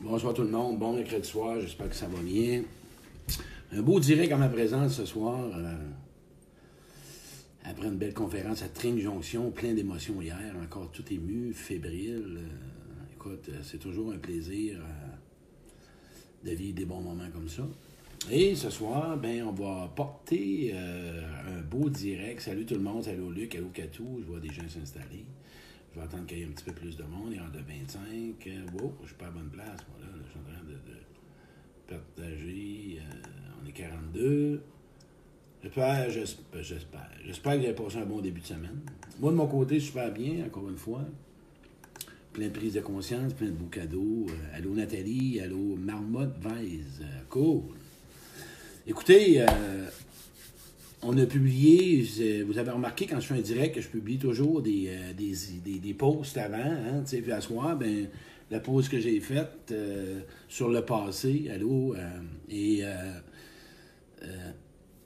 Bonsoir tout le monde, bon mercredi soir, j'espère que ça va bien. Un beau direct à ma présence ce soir. euh, après une belle conférence à Tring Jonction, plein d'émotions hier, encore tout ému, fébrile. Euh, écoute, euh, c'est toujours un plaisir de vivre des bons moments comme ça. Et ce soir, ben, on va porter un beau direct. Salut tout le monde, salut Luc, allô Catou, je vois des gens s'installer. Vais attendre qu'il y ait un petit peu plus de monde. Il y en a de 25. Euh, wow, je suis pas à bonne place. Voilà, je suis en train de, partager. Euh, on est 42. J'espère, j'espère, j'espère. J'espère que vous avez passé un bon début de semaine. Moi, de mon côté, super bien, encore une fois. Plein de prise de conscience, plein de beaux cadeaux. Euh, allô Nathalie, allô Marmotte Weiss. Euh, cool. Écoutez, euh, on a publié, vous avez remarqué quand je fais un direct que je publie toujours des, euh, des, des, posts avant, hein, tu sais, puis à soir, ben, la pause que j'ai faite euh, sur le passé, allô, euh, et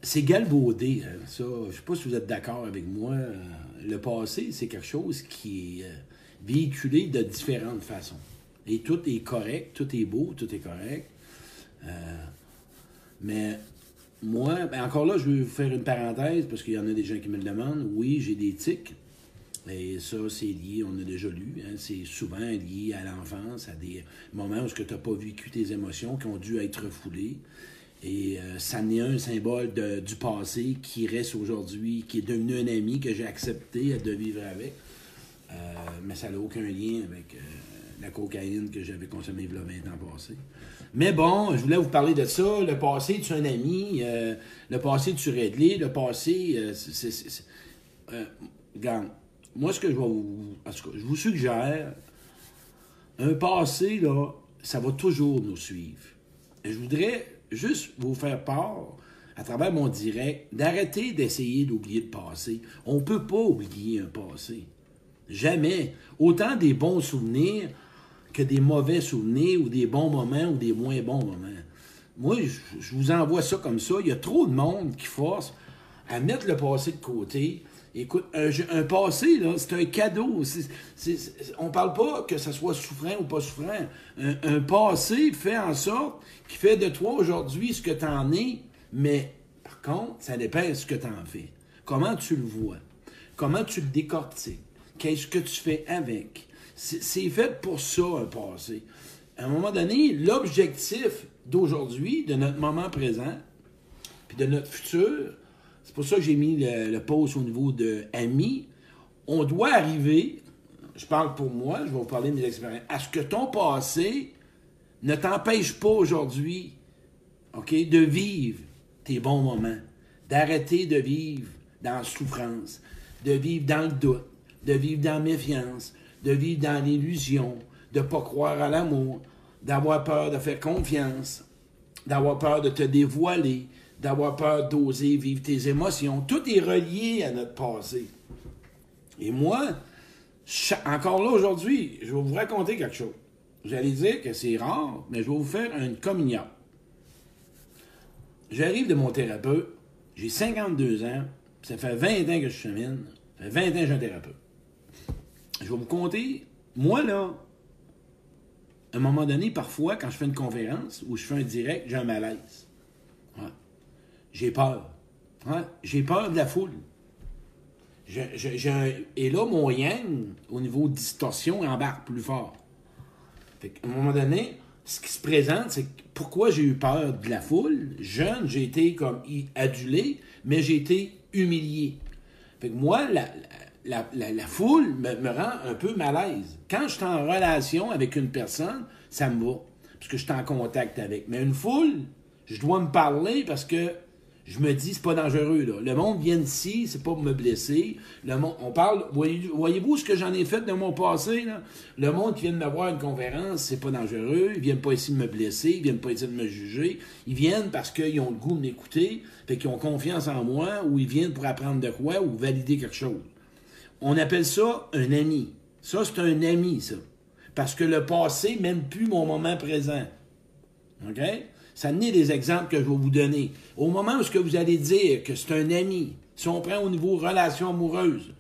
c'est galvaudé, hein, ça, je sais pas si vous êtes d'accord avec moi, le passé, c'est quelque chose qui est véhiculé de différentes façons. Et tout est correct, tout est beau, tout est correct. Mais moi, ben encore là, je vous faire une parenthèse parce qu'il y en a des gens qui me le demandent. Oui, j'ai des tics. Et ça, c'est lié, on a déjà lu, hein, c'est souvent lié à l'enfance, à des moments où tu n'as pas vécu tes émotions qui ont dû être refoulées. Et euh, ça n'est un symbole de- du passé qui reste aujourd'hui, qui est devenu un ami que j'ai accepté de vivre avec. Euh, mais ça n'a aucun lien avec euh, la cocaïne que j'avais consommée il y a 20 ans passés. Mais bon, je voulais vous parler de ça. Le passé, tu un ami. euh, le passé, tu réglé. Le passé, euh, c'est- c'est- euh, regarde, moi, ce que je vais vous... En tout cas, je vous suggère, un passé, là, ça va toujours nous suivre. Je voudrais juste vous faire part, à travers mon direct, d'arrêter d'essayer d'oublier le passé. On ne peut pas oublier un passé. Jamais. Autant des bons souvenirs que des mauvais souvenirs ou des bons moments ou des moins bons moments. Moi, je, vous envoie ça comme ça. Il y a trop de monde qui force à mettre le passé de côté. Écoute, un, passé, c'est un cadeau. On parle pas que ça soit souffrant ou pas souffrant. Un, un passé fait en sorte qui fait de toi aujourd'hui ce que tu en es, mais par contre, ça dépend de ce que tu en fais. Comment tu le vois? Comment tu le décortiques? Qu'est-ce que tu fais avec? C'est fait pour ça, un passé. À un moment donné, l'objectif d'aujourd'hui, de notre moment présent, puis de notre futur, c'est pour ça que j'ai mis le, le au niveau de amis. On doit arriver, je parle pour moi, je vais vous parler de mes expériences, à ce que ton passé ne t'empêche pas aujourd'hui, OK, de vivre tes bons moments, d'arrêter de vivre dans la souffrance, de vivre dans le doute, de vivre dans la méfiance, de vivre dans l'illusion, de ne pas croire à l'amour, d'avoir peur de faire confiance, d'avoir peur de te dévoiler, d'avoir peur d'oser vivre tes émotions. Tout est relié à notre passé. Et moi, encore là aujourd'hui, je vais vous raconter quelque chose. Vous allez dire que c'est rare, mais je vais vous faire une communion. J'arrive de mon thérapeute, j'ai 52 ans, ça fait 20 ans que je chemine, ça fait 20 ans que j'ai un thérapeute. Je vais vous compter, moi là, à un moment donné, parfois, quand je fais une conférence ou je fais un direct, j'ai un malaise. J'ai peur. J'ai peur de la foule. Et là, mon yang, au niveau de distorsion, embarque plus fort. Fait qu'à un moment donné, ce qui se présente, c'est pourquoi j'ai eu peur de la foule? Jeune, j'ai été comme adulé, mais j'ai été humilié. Fait que moi, la, la, la- foule me, rend un peu malaise. Quand je suis en relation avec une personne, ça me va. Parce que je suis en contact avec. Mais une foule, je dois me parler parce que je me dis, c'est pas dangereux. Là. Le monde vient ici, c'est pas pour me blesser. Le monde, on parle, voyez- voyez-vous ce que j'en ai fait de mon passé? Le monde qui vient de me voir à une conférence, c'est pas dangereux. Ils viennent pas ici de me blesser, ils viennent pas ici de me juger. Ils viennent parce qu'ils ont le goût de m'écouter, fait qu'ils ont confiance en moi, ou ils viennent pour apprendre de quoi, ou valider quelque chose. On appelle ça un ami. Ça, c'est un ami, ça. Parce que le passé mène plus mon moment présent. OK? Ça n'est des exemples que je vais vous donner. Au moment où ce que vous allez dire que c'est un ami, si on prend au niveau relation amoureuse,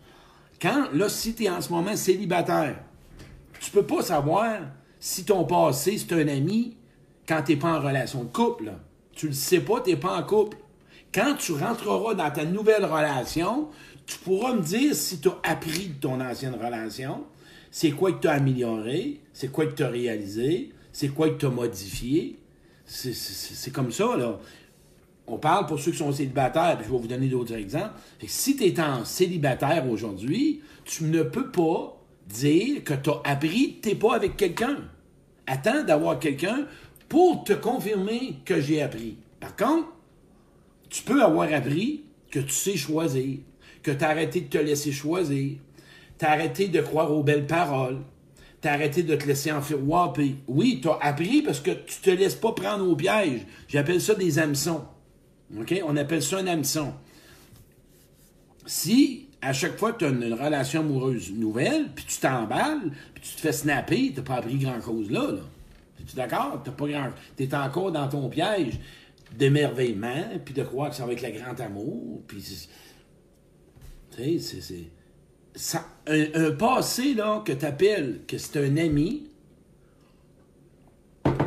quand, là, si tu es en ce moment célibataire, tu peux pas savoir si ton passé, c'est un ami, quand tu n'es pas en relation de couple, là, tu le sais pas, tu n'es pas en couple. Quand tu rentreras dans ta nouvelle relation, tu pourras me dire si tu as appris de ton ancienne relation, c'est quoi que tu as amélioré, c'est quoi que tu as réalisé, c'est quoi que tu as modifié. C'est comme ça, là. On parle pour ceux qui sont célibataires, puis je vais vous donner d'autres exemples. si tu es en célibataire aujourd'hui, tu ne peux pas dire que tu as appris, tu n'es pas avec quelqu'un. Attends d'avoir quelqu'un pour te confirmer que j'ai appris. Par contre, tu peux avoir appris que tu sais choisir, que tu as arrêté de te laisser choisir, tu as arrêté de croire aux belles paroles, tu as arrêté de te laisser enfirouaper. Oui, tu as appris parce que tu te laisses pas prendre au piège. J'appelle ça des hameçons. OK? On appelle ça un hameçon. Si à chaque fois tu as une, relation amoureuse nouvelle, puis tu t'emballes, puis tu te fais snapper, tu pas appris grand-chose là. là. Es-tu d'accord? Tu es encore dans ton piège d'émerveillement, puis de croire que ça va être le grand amour, puis... C'est... Ça, un, passé là, que tu appelles que c'est un ami,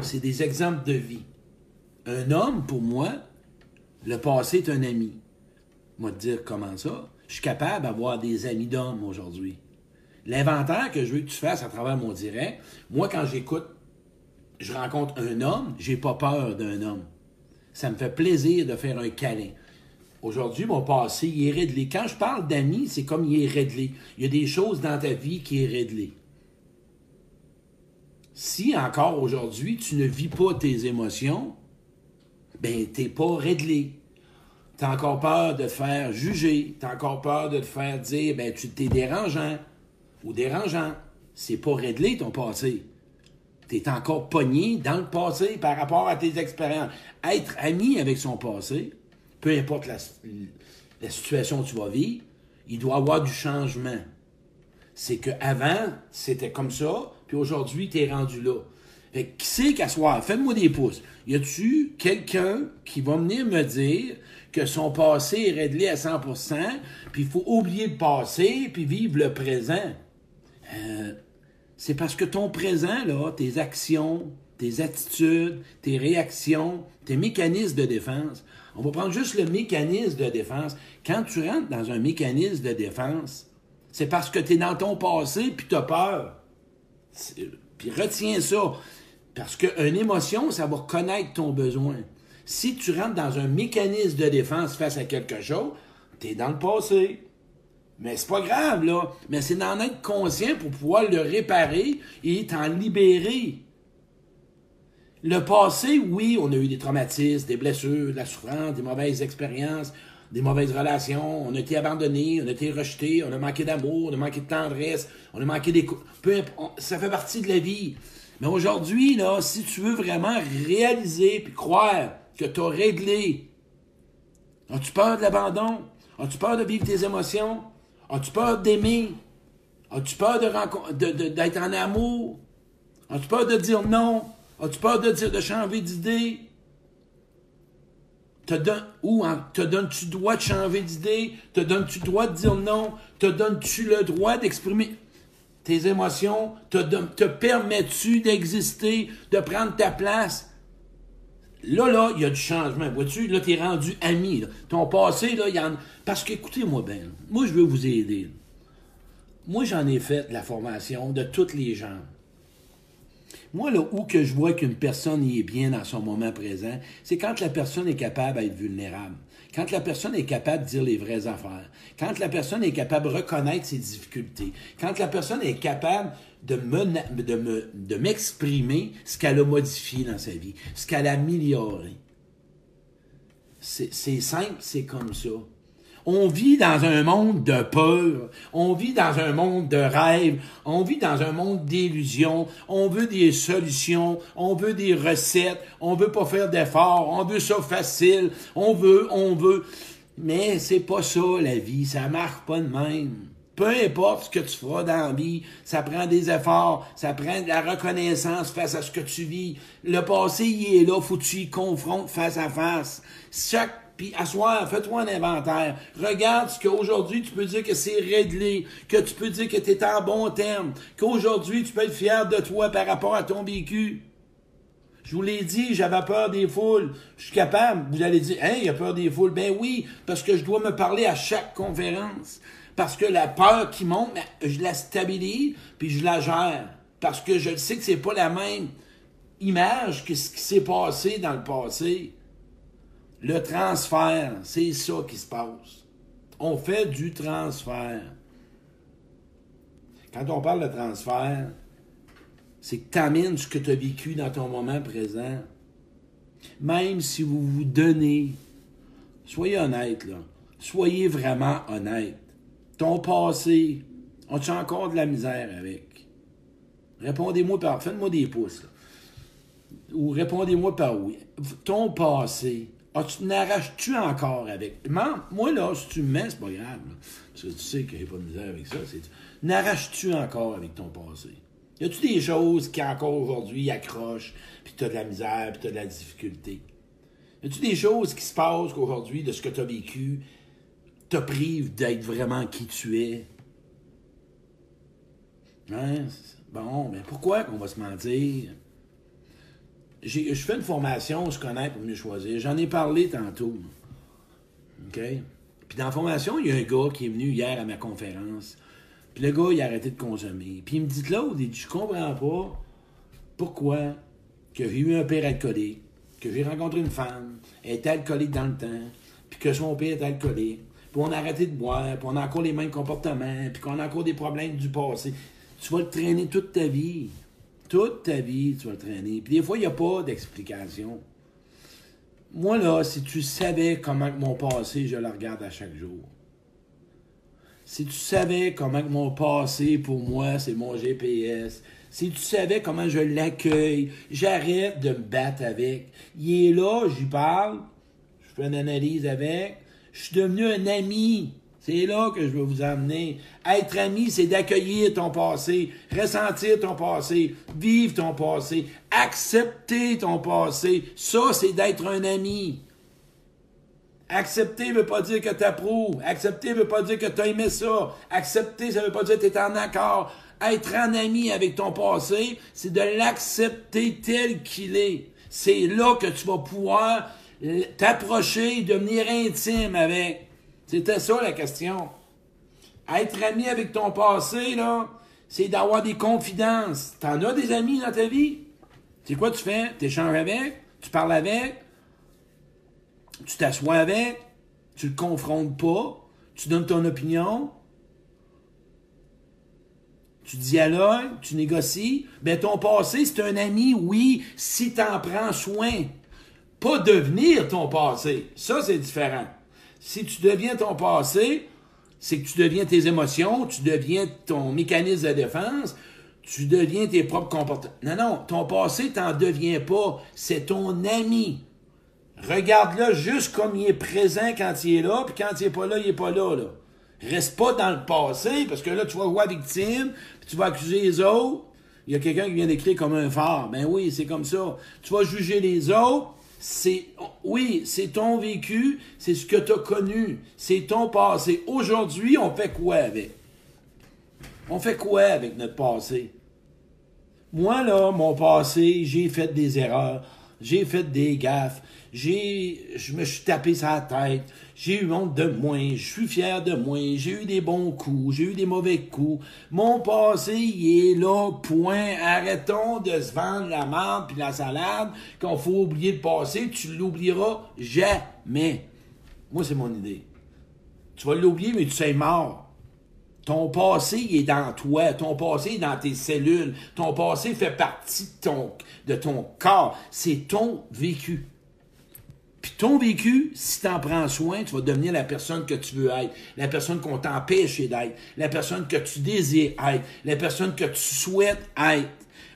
c'est des exemples de vie. Un homme, pour moi, le passé est un ami. Moi, te dire comment ça je suis capable d'avoir des amis d'hommes aujourd'hui. L'inventaire que je veux que tu fasses à travers mon direct, moi, quand j'écoute, je rencontre un homme, j'ai pas peur d'un homme. Ça me fait plaisir de faire un câlin. Aujourd'hui, mon passé, il est réglé. Quand je parle d'amis, c'est comme il est réglé. Il y a des choses dans ta vie qui est réglé. Si encore aujourd'hui, tu ne vis pas tes émotions, ben, t'es pas réglé. T'as encore peur de te faire juger. T'as encore peur de te faire dire, ben, tu t'es dérangeant ou dérangeant. C'est pas réglé ton passé. T'es encore pogné dans le passé par rapport à tes expériences. Être ami avec son passé, peu importe la, situation que tu vas vivre, il doit avoir du changement. C'est qu'avant, c'était comme ça, puis aujourd'hui, tu es rendu là. Fait qui c'est qu'à soir? Faites-moi des pouces. Y a-tu quelqu'un qui va venir me dire que son passé est réglé à 100%, puis il faut oublier le passé, puis vivre le présent? Euh, c'est parce que ton présent, là, tes actions, tes attitudes, tes réactions, tes mécanismes de défense, on va prendre juste le mécanisme de défense. Quand tu rentres dans un mécanisme de défense, c'est parce que tu es dans ton passé, puis tu as peur. Puis retiens ça. Parce qu'une émotion, ça va reconnaître ton besoin. Si tu rentres dans un mécanisme de défense face à quelque chose, tu es dans le passé. Mais c'est pas grave, là. Mais c'est d'en être conscient pour pouvoir le réparer et t'en libérer. Le passé, oui, on a eu des traumatismes, des blessures, de la souffrance, des mauvaises expériences, des mauvaises relations, on a été abandonné, on a été rejeté, on a manqué d'amour, on a manqué de tendresse, on a manqué d'écoute. Peu ça fait partie de la vie. Mais aujourd'hui, là, si tu veux vraiment réaliser puis croire que tu as réglé. As-tu peur de l'abandon? As-tu peur de vivre tes émotions? As-tu peur d'aimer? As-tu peur d'être en amour? As-tu peur de dire non? As-tu peur de dire de changer d'idée? Te ou te donnes-tu le droit de changer d'idée? Te donnes-tu le droit de dire non? Te donnes-tu le droit d'exprimer tes émotions? Te, permets-tu d'exister, de prendre ta place? Là, là, il y a du changement. Vois-tu, là, t'es rendu ami. Ton passé, là, il y en... Parce que, écoutez-moi bien, moi, je veux vous aider. Moi, j'en ai fait la formation de tous les gens. Moi, là, où que je vois qu'une personne y est bien dans son moment présent, c'est quand la personne est capable d'être vulnérable. Quand la personne est capable de dire les vraies affaires. Quand la personne est capable de reconnaître ses difficultés. Quand la personne est capable de, me, de, m'exprimer ce qu'elle a modifié dans sa vie, ce qu'elle a amélioré. C'est, simple, c'est comme ça. On vit dans un monde de peur, on vit dans un monde de rêve, on vit dans un monde d'illusions, on veut des solutions, on veut des recettes, on veut pas faire d'efforts, on veut ça facile, on veut, on veut. Mais c'est pas ça la vie, ça marche pas de même. Peu importe ce que tu feras dans la vie, ça prend des efforts, ça prend de la reconnaissance face à ce que tu vis. Le passé, il est là, faut que tu y confrontes face à face. Puis asseoir, fais-toi un inventaire. Regarde ce qu'aujourd'hui tu peux dire que c'est réglé, que tu peux dire que tu es en bon terme, qu'aujourd'hui tu peux être fier de toi par rapport à ton vécu. Je vous l'ai dit, j'avais peur des foules. Je suis capable. Vous allez dire, hein, il a peur des foules. Ben oui, parce que je dois me parler à chaque conférence. Parce que la peur qui monte, je la stabilise, puis je la gère. Parce que je sais que c'est pas la même image que ce qui s'est passé dans le passé. Le transfert, c'est ça qui se passe. On fait du transfert. Quand on parle de transfert, c'est que tu amènes ce que tu as vécu dans ton moment présent. Même si vous vous donnez, soyez honnête, là. Soyez vraiment honnête. Ton passé, on tu encore de la misère avec? Répondez-moi par. Faites-moi des pouces, là. Ou répondez-moi par oui. Ton passé, tu n'arraches-tu encore avec? Moi, là, si tu me mets, c'est pas grave. parce que tu sais qu'il n'y a pas de misère avec ça. N'arraches-tu encore avec ton passé? Y a-tu des choses qui encore aujourd'hui accrochent, puis tu as de la misère, puis tu as de la difficulté? Y a-tu des choses qui se passent qu'aujourd'hui, de ce que tu as vécu, te privent d'être vraiment qui tu es? Hein? Bon, mais pourquoi qu'on va se mentir? Je fais une formation, je connais pour mieux choisir. J'en ai parlé tantôt. OK? Puis dans la formation, il y a un gars qui est venu hier à ma conférence. Puis le gars, il a arrêté de consommer. Puis il me dit là, il je comprends pas pourquoi que j'ai eu un père alcoolique, que j'ai rencontré une femme, elle était alcoolique dans le temps, puis que son père est alcoolique, puis on a arrêté de boire, puis on a encore les mêmes comportements, puis qu'on a encore des problèmes du passé. Tu vas le traîner toute ta vie. Toute ta vie, tu vas le traîner. Puis des fois, il n'y a pas d'explication. Moi, là, si tu savais comment mon passé, je le regarde à chaque jour. Si tu savais comment mon passé, pour moi, c'est mon GPS. Si tu savais comment je l'accueille, j'arrête de me battre avec. Il est là, j'y parle, je fais une analyse avec. Je suis devenu un ami. C'est là que je veux vous amener. Être ami, c'est d'accueillir ton passé, ressentir ton passé, vivre ton passé, accepter ton passé. Ça, c'est d'être un ami. Accepter ne veut pas dire que tu approuves. Accepter ne veut pas dire que tu as aimé ça. Accepter, ça ne veut pas dire que tu es en accord. Être un ami avec ton passé, c'est de l'accepter tel qu'il est. C'est là que tu vas pouvoir t'approcher, devenir intime avec. C'était ça la question. Être ami avec ton passé, là, c'est d'avoir des confidences. T'en as des amis dans ta vie? C'est quoi tu fais? Tu échanges avec? Tu parles avec? Tu t'assois avec? Tu le confrontes pas? Tu donnes ton opinion? Tu dialogues? Tu négocies? Ben, ton passé, c'est un ami, oui, si tu en prends soin. Pas devenir ton passé. Ça, c'est différent. Si tu deviens ton passé, c'est que tu deviens tes émotions, tu deviens ton mécanisme de défense, tu deviens tes propres comportements. Non, non, ton passé, t'en deviens pas. C'est ton ami. Regarde-le juste comme il est présent quand il est là, puis quand il est pas là, il est pas là, là. Reste pas dans le passé, parce que là, tu vas voir victime, puis tu vas accuser les autres. Il y a quelqu'un qui vient d'écrire comme un phare. Ben oui, c'est comme ça. Tu vas juger les autres, oui, c'est ton vécu, c'est ce que tu as connu, c'est ton passé. Aujourd'hui, on fait quoi avec? On fait quoi avec notre passé? Moi, là, mon passé, j'ai fait des erreurs, j'ai fait des gaffes, j'ai, je me suis tapé sa tête, j'ai eu honte de moi, je suis fier de moi, j'ai eu des bons coups, j'ai eu des mauvais coups. Mon passé, il est là, point. Arrêtons de se vendre la menthe puis la salade, qu'on faut oublier le passé, tu l'oublieras jamais. Moi, c'est mon idée. Tu vas l'oublier, mais tu sais mort. Ton passé, est dans toi. Ton passé est dans tes cellules. Ton passé fait partie de ton, de ton corps. C'est ton vécu. Puis ton vécu, si tu en prends soin, tu vas devenir la personne que tu veux être, la personne qu'on t'empêche d'être, la personne que tu désires être, la personne que tu souhaites être.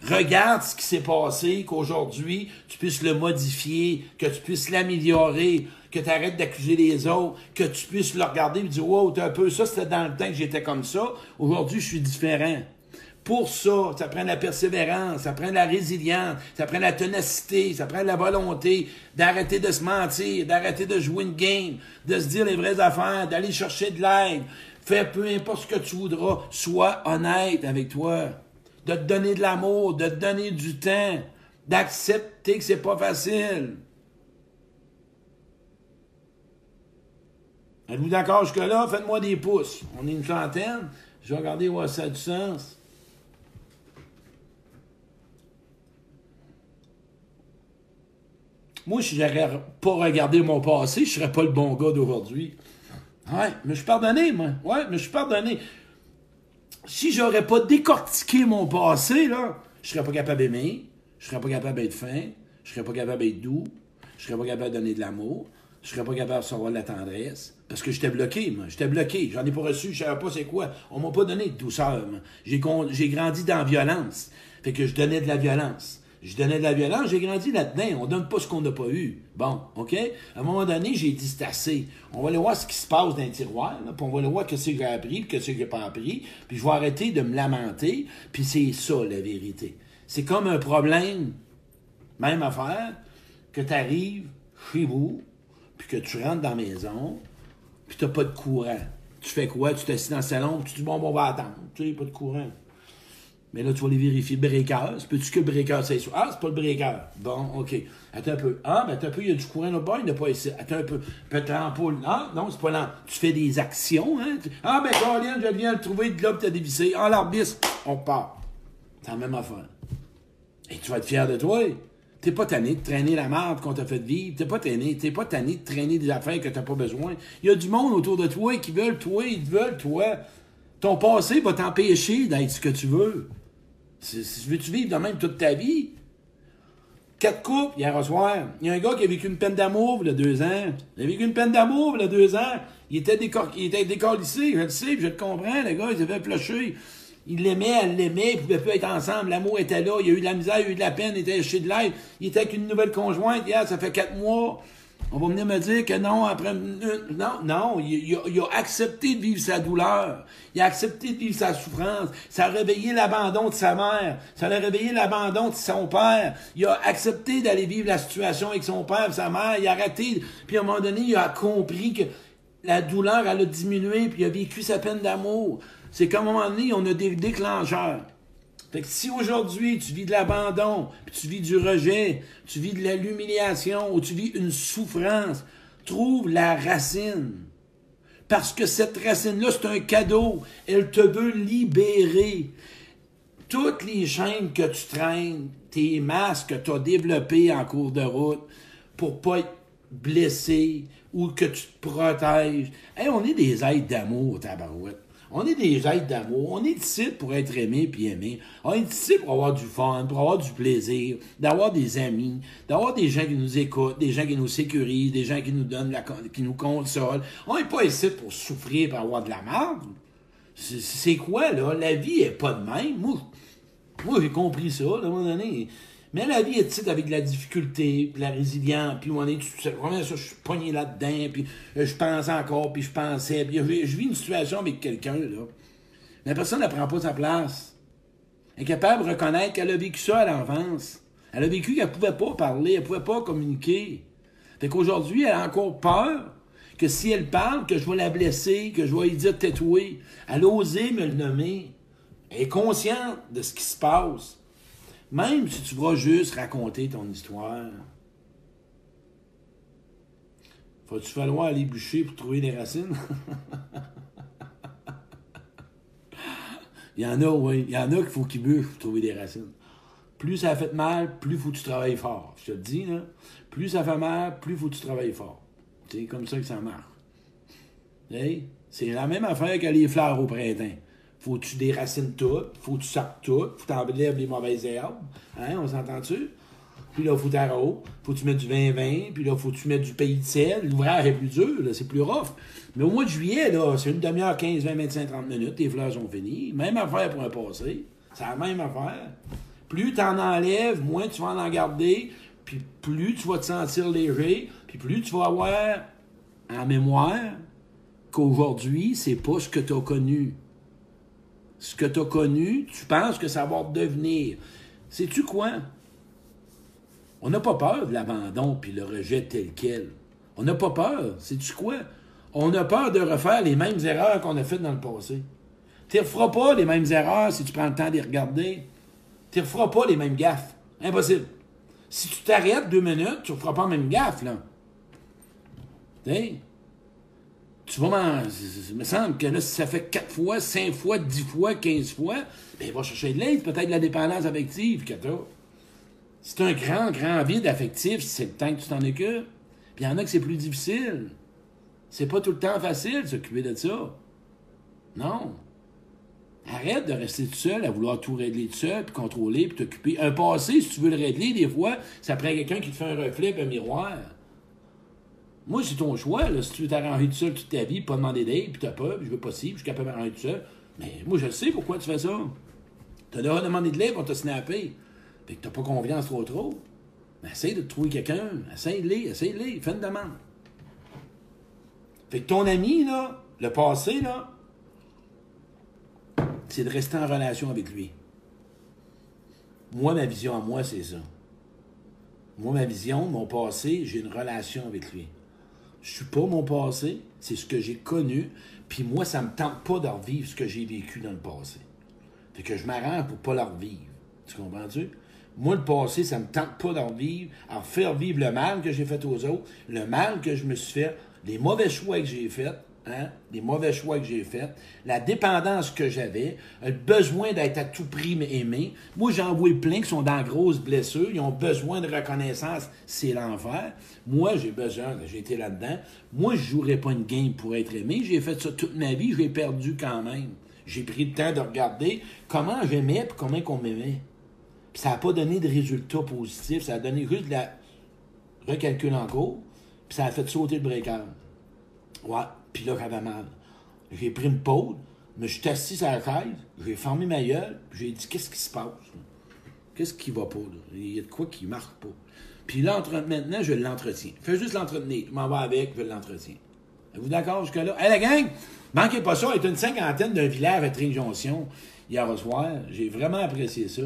Regarde ce qui s'est passé, qu'aujourd'hui, tu puisses le modifier, que tu puisses l'améliorer, que tu arrêtes d'accuser les autres, que tu puisses le regarder et dire Wow, t'es un peu ça, c'était dans le temps que j'étais comme ça. Aujourd'hui, je suis différent. pour ça, ça prend de la persévérance, ça prend de la résilience, ça prend de la ténacité, ça prend de la volonté d'arrêter de se mentir, d'arrêter de jouer une game, de se dire les vraies affaires, d'aller chercher de l'aide. Fais peu importe ce que tu voudras, sois honnête avec toi. De te donner de l'amour, de te donner du temps, d'accepter que c'est pas facile. Êtes-vous d'accord jusque-là? Faites-moi des pouces. On est une centaine. Je vais regarder si ça a du sens. Moi, si j'aurais pas regardé mon passé, je serais pas le bon gars d'aujourd'hui. Ouais, mais je suis pardonné, moi. Ouais, mais je suis pardonné. Si j'aurais pas décortiqué mon passé, là, je serais pas capable d'aimer, je serais pas capable d'être fin, je serais pas capable d'être doux, je serais pas capable de donner de l'amour, je serais pas capable de de la tendresse. Parce que j'étais bloqué, moi. J'étais bloqué. J'en ai pas reçu, je savais pas c'est quoi. On m'a pas donné de douceur, J'ai, j'ai grandi dans la violence. Fait que je donnais de la violence. Je donnais de la violence, j'ai grandi là-dedans. On donne pas ce qu'on n'a pas eu. Bon, OK? À un moment donné, j'ai dit c'est assez. On va aller voir ce qui se passe dans le tiroir, puis on va aller voir ce que j'ai appris, puis ce que j'ai pas appris, puis je vais arrêter de me lamenter, puis c'est ça la vérité. C'est comme un problème, même affaire, que tu arrives chez vous, puis que tu rentres dans la maison, puis tu n'as pas de courant. Tu fais quoi? Tu t'assis dans le salon, puis tu dis, bon, bon, on va attendre. Tu n'as pas de courant. Mais là, tu vas aller vérifier breaker. Peux-tu que le breaker, c'est? Ah, c'est pas le breaker. Bon, OK. Attends un peu. Ah, mais attends un peu, il y a du courant là-bas, il n'y a pas ici. Attends un peu. Peut-être l'ampoule. Ah, non, c'est pas là. Tu fais des actions, hein? Ah, ben, Colin, je viens le trouver de là, puis t'as dévissé. Ah, l'arbis, on part. C'est la même affaire. Et tu vas être fier de toi. T'es pas tanné de traîner la merde qu'on t'a fait vivre. T'es pas tanné. T'es pas tanné de traîner des affaires que t'as pas besoin. Il y a du monde autour de toi qui veulent toi, ils te veulent toi. Ton passé va t'empêcher d'être ce que tu veux. Veux-tu vivre de même toute ta vie? Quatre couples, hier soir. Il y a un gars qui a vécu une peine d'amour il y a deux ans. Il a vécu une peine d'amour il y a deux ans. Il était, décor il était je le sais, je le comprends, le gars, il s'est fait il l'aimait, elle l'aimait, ils pouvaient plus être ensemble, l'amour était là, il y a eu de la misère, il y a eu de la peine, il était chez de l'aide, il était avec une nouvelle conjointe, hier, ça fait quatre mois. On va venir me dire que non, après. Non, non, il, a, accepté de vivre sa douleur. Il a accepté de vivre sa souffrance. Ça a réveillé l'abandon de sa mère. Ça a réveillé l'abandon de son père. Il a accepté d'aller vivre la situation avec son père et sa mère. Il a arrêté. Puis à un moment donné, il a compris que la douleur, elle a diminué, puis il a vécu sa peine d'amour c'est qu'à un moment donné, on a des déclencheurs. Fait que si aujourd'hui tu vis de l'abandon, puis tu vis du rejet, tu vis de l'humiliation ou tu vis une souffrance, trouve la racine. Parce que cette racine-là, c'est un cadeau. Elle te veut libérer. Toutes les chaînes que tu traînes, tes masques que tu as développés en cours de route pour pas être blessé ou que tu te protèges. Hey, on est des aides d'amour, tabarouette. On est des êtres d'amour. On est ici pour être aimé puis aimé. On est ici pour avoir du fun, pour avoir du plaisir, d'avoir des amis, d'avoir des gens qui nous écoutent, des gens qui nous sécurisent, des gens qui nous donnent la, qui nous consolent. On n'est pas ici pour souffrir, pour avoir de la merde. C'est quoi, là? La vie est pas de même. Moi, moi j'ai compris ça, à un moment donné. Mais la vie est avec de la difficulté, puis la résilience, puis on est, vraiment ça, je suis pogné là-dedans, puis euh, je pense encore, puis je pensais, puis je, vis une situation avec quelqu'un, là. La personne ne prend pas sa place. Elle est capable de reconnaître qu'elle a vécu ça à l'enfance. Elle a vécu qu'elle ne pouvait pas parler, elle ne pouvait pas communiquer. Fait qu'aujourd'hui, elle a encore peur que si elle parle, que je vais la blesser, que je vais lui dire tatouer. Elle a osé me le nommer. Elle est consciente de ce qui se passe. Même si tu vas juste raconter ton histoire, faut-tu falloir aller bûcher pour trouver des racines? Il y en a, oui. Il y en a qu'il faut qu'ils bûchent pour trouver des racines. Plus ça fait mal, plus faut que tu travailles fort. Je te le dis, là. Plus ça fait mal, plus faut que tu travailles fort. C'est comme ça que ça marche. C'est la même affaire que les fleurs au printemps faut que tu déracines tout, faut que tu sortes tout, faut que tu enlèves les mauvaises herbes? Hein, on s'entend-tu? Puis là, faut que faut que tu mettes du vin vin, puis là, faut que tu mettes du pays de sel? L'ouvrage est plus dur, c'est plus rough. Mais au mois de juillet, là, c'est une demi-heure, 15, 20, 25, 30 minutes, tes fleurs sont finies. Même affaire pour un passé. C'est la même affaire. Plus tu en enlèves, moins tu vas en garder, puis plus tu vas te sentir léger, puis plus tu vas avoir en mémoire qu'aujourd'hui, c'est pas ce que tu as connu. Ce que tu as connu, tu penses que ça va devenir. Sais-tu quoi? On n'a pas peur de l'abandon puis le rejet tel quel. On n'a pas peur. Sais-tu quoi? On a peur de refaire les mêmes erreurs qu'on a faites dans le passé. Tu ne referas pas les mêmes erreurs si tu prends le temps de les regarder. Tu ne referas pas les mêmes gaffes. Impossible. Si tu t'arrêtes deux minutes, tu ne feras pas la même gaffe, là. Tu tu vas m'en. Il me semble que là, si ça fait quatre fois, cinq fois, dix fois, quinze fois, ben, va chercher de l'aide, peut-être de la dépendance affective que t'as. C'est un grand, grand vide affectif, c'est le temps que tu t'en occupes. Puis il y en a que c'est plus difficile. C'est pas tout le temps facile de s'occuper de ça. Non. Arrête de rester tout seul à vouloir tout régler tout seul, puis contrôler, puis t'occuper. Un passé, si tu veux le régler, des fois, ça prend quelqu'un qui te fait un reflet, un miroir. Moi, c'est ton choix. Si tu veux t'arranger tout seul toute ta vie, pas demander d'aide, puis t'as pas, puis je veux pas si, puis je suis capable d'arranger tout seul. Mais moi, je sais pourquoi tu fais ça. T'as déjà demandé de l'aide pour te snapper. Fait que t'as pas confiance trop trop. Mais essaye de trouver quelqu'un. Essaye-le, essaye-le. Fais une demande. Fait que ton ami, là, le passé, là, c'est de rester en relation avec lui. Moi, ma vision à moi, c'est ça. Moi, ma vision, mon passé, j'ai une relation avec lui. Je suis pas mon passé, c'est ce que j'ai connu, puis moi, ça me tente pas de revivre ce que j'ai vécu dans le passé. Fait que je m'arrange pour pas le revivre. Tu comprends-tu? Moi, le passé, ça me tente pas d'en vivre, à faire vivre le mal que j'ai fait aux autres, le mal que je me suis fait, les mauvais choix que j'ai faits, hein, les mauvais choix que j'ai faits, la dépendance que j'avais, le besoin d'être à tout prix aimé. Moi, j'en vois plein qui sont dans grosses blessures, ils ont besoin de reconnaissance, c'est l'enfer. Moi, j'ai besoin, j'ai été là-dedans. Moi, je jouerais pas une game pour être aimé. J'ai fait ça toute ma vie, je l'ai perdu quand même. J'ai pris le temps de regarder comment j'aimais et comment qu'on m'aimait. Ça n'a pas donné de résultats positifs, ça a donné juste de la recalcul en cours, puis ça a fait sauter le breaker. Ouais, puis là, j'avais mal. J'ai pris une pause, je me suis assis sur la chaise, j'ai fermé ma gueule, puis j'ai dit Qu'est-ce qui se passe Qu'est-ce qui va pas Il y a de quoi qui marque pas. Puis là, maintenant, je l'entretiens. Fais juste l'entretenir. Je m'en vais avec, je l'entretiens. Êtes-vous d'accord jusque-là? Hé, la gang, manquez pas ça. Il est une cinquantaine d'un village à Trinjonction hier soir. J'ai vraiment apprécié ça.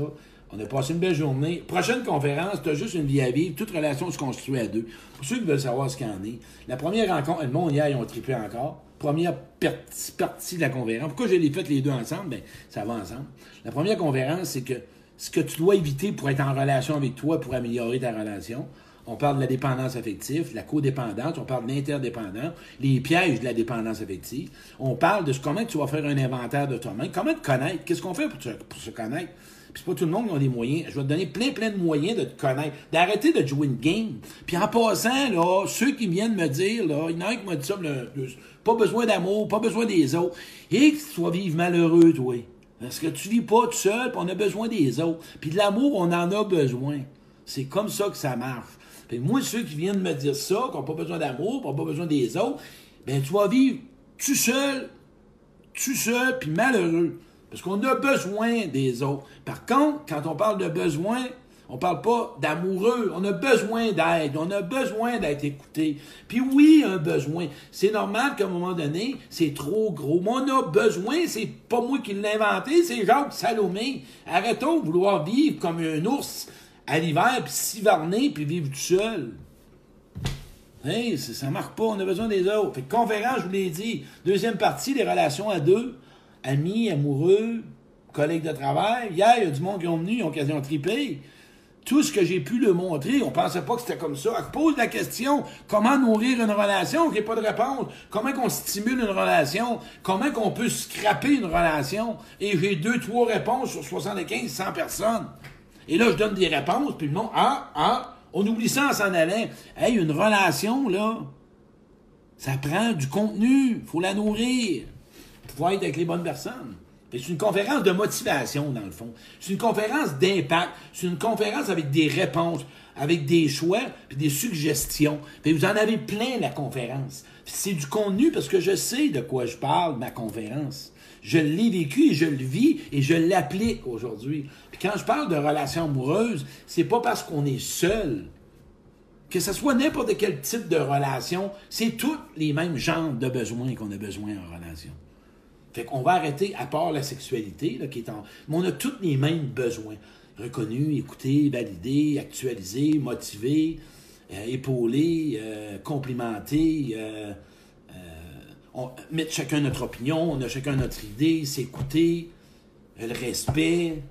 On a passé une belle journée. Prochaine conférence, tu as juste une vie à vivre. Toute relation se construit à deux. Pour ceux qui veulent savoir ce qu'il en est, la première rencontre, le monde hier, ils ont trippé encore. Première partie de la conférence. Pourquoi je les fait les deux ensemble? Ben, ça va ensemble. La première conférence, c'est que ce que tu dois éviter pour être en relation avec toi, pour améliorer ta relation. On parle de la dépendance affective, de la codépendance, on parle de l'interdépendance, les pièges de la dépendance affective. On parle de comment tu vas faire un inventaire de toi-même, comment te connaître, qu'est-ce qu'on fait pour, se connaître. Puis c'est pas tout le monde qui a des moyens. Je vais te donner plein, plein de moyens de te connaître, d'arrêter de jouer une game. Puis en passant, là, ceux qui viennent me dire, là, il y en a qui m'ont dit ça, pas besoin d'amour, pas besoin des autres. Et que tu sois vivre malheureux, toi. Parce que tu vis pas tout seul, puis on a besoin des autres. Puis de l'amour, on en a besoin. C'est comme ça que ça marche. Moi, ceux qui viennent me dire ça, qui n'ont pas besoin d'amour, qui n'ont pas besoin des autres, ben tu vas vivre tout seul, tout seul, puis malheureux. Parce qu'on a besoin des autres. Par contre, quand on parle de besoin, on parle pas d'amoureux. On a besoin d'aide. On a besoin d'être écouté. Puis oui, un besoin. C'est normal qu'à un moment donné, c'est trop gros. Mais on a besoin, c'est pas moi qui l'ai inventé, c'est Jacques Salomé. Arrêtons de vouloir vivre comme un ours à l'hiver, puis s'hiverner, puis vivre tout seul. Ça marque pas, on a besoin des autres. Fait que conférence, je vous l'ai dit. Deuxième partie, les relations à deux amis, amoureux, collègues de travail. Hier, il y a du monde qui ont venu, ils ont quasiment trippé. Tout ce que j'ai pu le montrer, on pensait pas que c'était comme ça. Pose la question, comment nourrir une relation? J'ai pas de réponse. Comment qu'on stimule une relation? Comment qu'on peut scraper une relation? Et j'ai deux, trois réponses sur 75, 100 personnes. Et là, je donne des réponses, puis le monde, ah, ah, on oublie ça en s'en allant. Hey, une relation, là, ça prend du contenu, faut la nourrir pouvoir être avec les bonnes personnes. C'est une conférence de motivation, dans le fond. C'est une conférence d'impact. C'est une conférence avec des réponses, avec des choix, puis des suggestions. Puis vous en avez plein, la conférence. C'est du contenu parce que je sais de quoi je parle, ma conférence. Je l'ai vécu et je le vis et je l'applique aujourd'hui. Puis quand je parle de relations amoureuses, c'est pas parce qu'on est seul. Que ce soit n'importe quel type de relation, c'est tous les mêmes genres de besoins qu'on a besoin en relation. Fait qu'on va arrêter, à part la sexualité, là, qui est en. Mais on a tous les mêmes besoins. Reconnus, écoutés, validés, actualisés, motivés, euh, épaulés, euh, complimentés. Euh, on, mettre chacun notre opinion, on a chacun notre idée, s'écouter, le respect,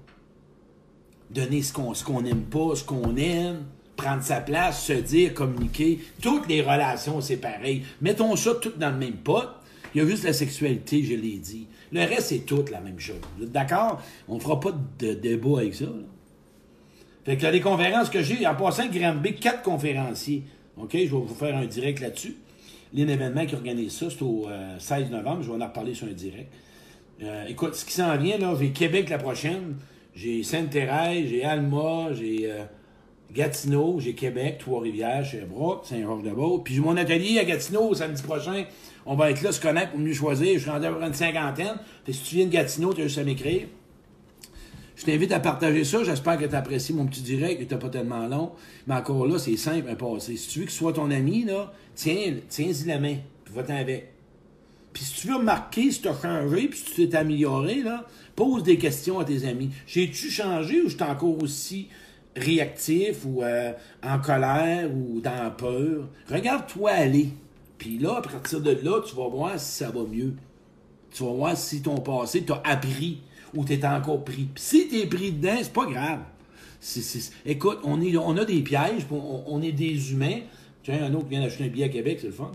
donner ce qu'on qu'on n'aime pas, ce qu'on aime, prendre sa place, se dire, communiquer. Toutes les relations, c'est pareil. Mettons ça tout dans le même pot. Il y a juste la sexualité, je l'ai dit. Le reste, c'est tout la même chose. D'accord? On ne fera pas de débat avec ça. Fait que là, les conférences que j'ai, en passant Granby, quatre conférenciers. OK? Je vais vous faire un direct là-dessus. L'événement qui organise ça, c'est au 16 euh, novembre. Je vais en reparler sur un direct. Euh, écoute, ce qui s'en vient, là, j'ai Québec la prochaine. J'ai Sainte-Thérèse, j'ai Alma, j'ai euh, Gatineau, j'ai Québec, Trois-Rivières, Sherbrooke, Saint-Roch-de-Beauce. Puis j'ai mon atelier à Gatineau samedi prochain. On va être là, se connaître pour mieux choisir. Je suis rendu à peu près une cinquantaine. Fait si tu viens de Gatineau, tu as juste à m'écrire. Je t'invite à partager ça. J'espère que tu apprécies mon petit direct, que tu pas tellement long. Mais encore là, c'est simple à passer. Si tu veux que ce soit ton ami, là, tiens, tiens-y la main, puis va-t'en avec. Puis si tu veux remarquer si tu as changé, puis si tu t'es amélioré, là, pose des questions à tes amis. J'ai-tu changé ou je suis encore aussi réactif ou euh, en colère ou dans la peur? Regarde-toi aller. Puis là, à partir de là, tu vas voir si ça va mieux. Tu vas voir si ton passé t'a appris ou t'es encore pris. Puis si t'es pris dedans, c'est pas grave. Écoute, on, est, on a des pièges, on, est des humains. Tiens, un autre vient d'acheter un billet à Québec, c'est le fun.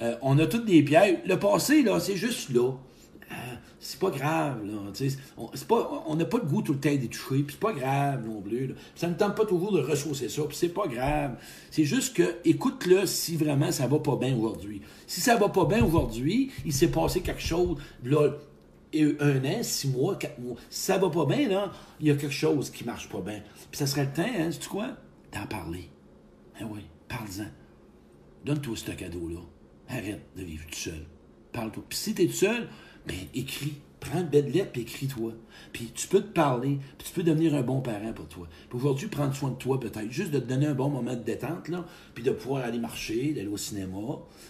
Euh, on a tous des pièges. Le passé, là, c'est juste là. Euh, c'est pas grave, là. On, n'a pas de goût tout le temps d'y toucher, puis c'est pas grave non plus. Ça ne tente pas toujours de ressourcer ça, puis c'est pas grave. C'est juste que, écoute-le si vraiment ça va pas bien aujourd'hui. Si ça va pas bien aujourd'hui, il s'est passé quelque chose, là, un an, six mois, quatre mois. Si ça va pas bien, là, il y a quelque chose qui marche pas bien. Puis ça serait le temps, hein, sais-tu quoi? D'en parler. Ben oui, parle-en. Donne-toi ce cadeau-là. Arrête de vivre tout seul. Parle-toi. Puis si t'es tout seul, ben écris. Prends une belle lettre puis écris-toi. Puis tu peux te parler, puis tu peux devenir un bon parent pour toi. Puis aujourd'hui, prendre soin de toi peut-être. Juste de te donner un bon moment de détente, là, puis de pouvoir aller marcher, d'aller au cinéma,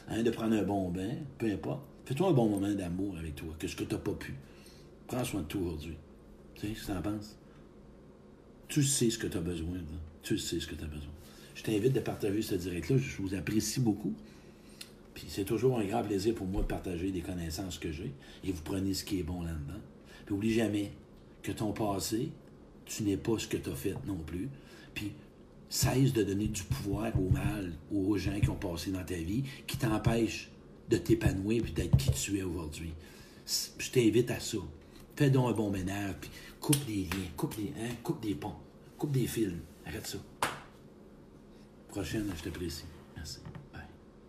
hein, de prendre un bon bain, peu importe. Fais-toi un bon moment d'amour avec toi, que ce que tu n'as pas pu. Prends soin de toi aujourd'hui. Tu sais ce que tu en penses? Tu sais ce que tu as besoin. Tu sais ce que tu as besoin. Je t'invite de partager ce direct-là. Je vous apprécie beaucoup. Puis c'est toujours un grand plaisir pour moi de partager des connaissances que j'ai et vous prenez ce qui est bon là-dedans. Puis oublie jamais que ton passé, tu n'es pas ce que tu as fait non plus. Puis cesse de donner du pouvoir au mal, aux gens qui ont passé dans ta vie, qui t'empêchent de t'épanouir et d'être qui tu es aujourd'hui. Je t'invite à ça. Fais donc un bon ménage, puis coupe des liens, coupe des, hein, coupe des ponts, coupe des fils. Arrête ça. Prochaine, je t'apprécie. Merci.